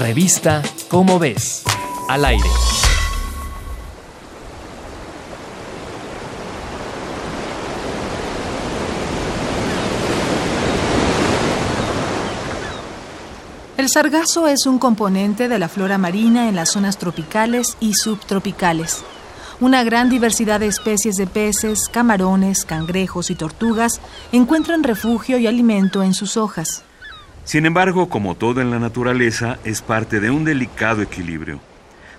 Revista Cómo ves. Al aire. El sargazo es un componente de la flora marina en las zonas tropicales y subtropicales. Una gran diversidad de especies de peces, camarones, cangrejos y tortugas encuentran refugio y alimento en sus hojas. Sin embargo, como todo en la naturaleza, es parte de un delicado equilibrio.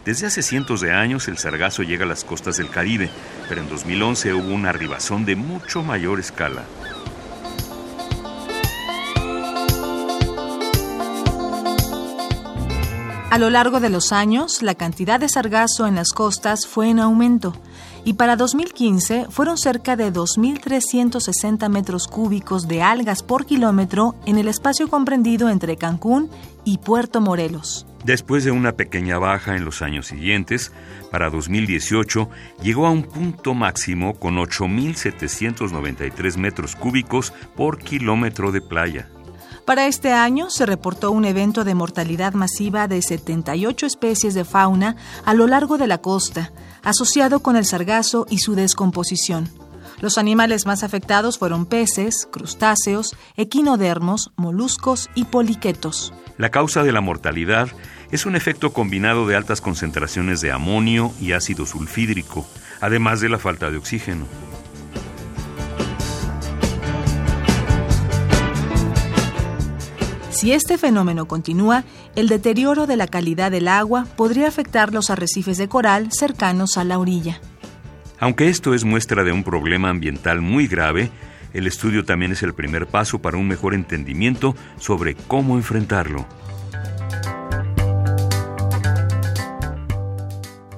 Desde hace cientos de años el sargazo llega a las costas del Caribe, pero en 2011 hubo una arribazón de mucho mayor escala. A lo largo de los años, la cantidad de sargazo en las costas fue en aumento y para 2015 fueron cerca de 2.360 metros cúbicos de algas por kilómetro en el espacio comprendido entre Cancún y Puerto Morelos. Después de una pequeña baja en los años siguientes, para 2018 llegó a un punto máximo con 8.793 metros cúbicos por kilómetro de playa. Para este año se reportó un evento de mortalidad masiva de 78 especies de fauna a lo largo de la costa, asociado con el sargazo y su descomposición. Los animales más afectados fueron peces, crustáceos, equinodermos, moluscos y poliquetos. La causa de la mortalidad es un efecto combinado de altas concentraciones de amonio y ácido sulfídrico, además de la falta de oxígeno. Si este fenómeno continúa, el deterioro de la calidad del agua podría afectar los arrecifes de coral cercanos a la orilla. Aunque esto es muestra de un problema ambiental muy grave, el estudio también es el primer paso para un mejor entendimiento sobre cómo enfrentarlo.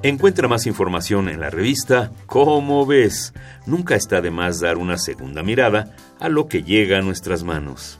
Encuentra más información en la revista Cómo ves. Nunca está de más dar una segunda mirada a lo que llega a nuestras manos.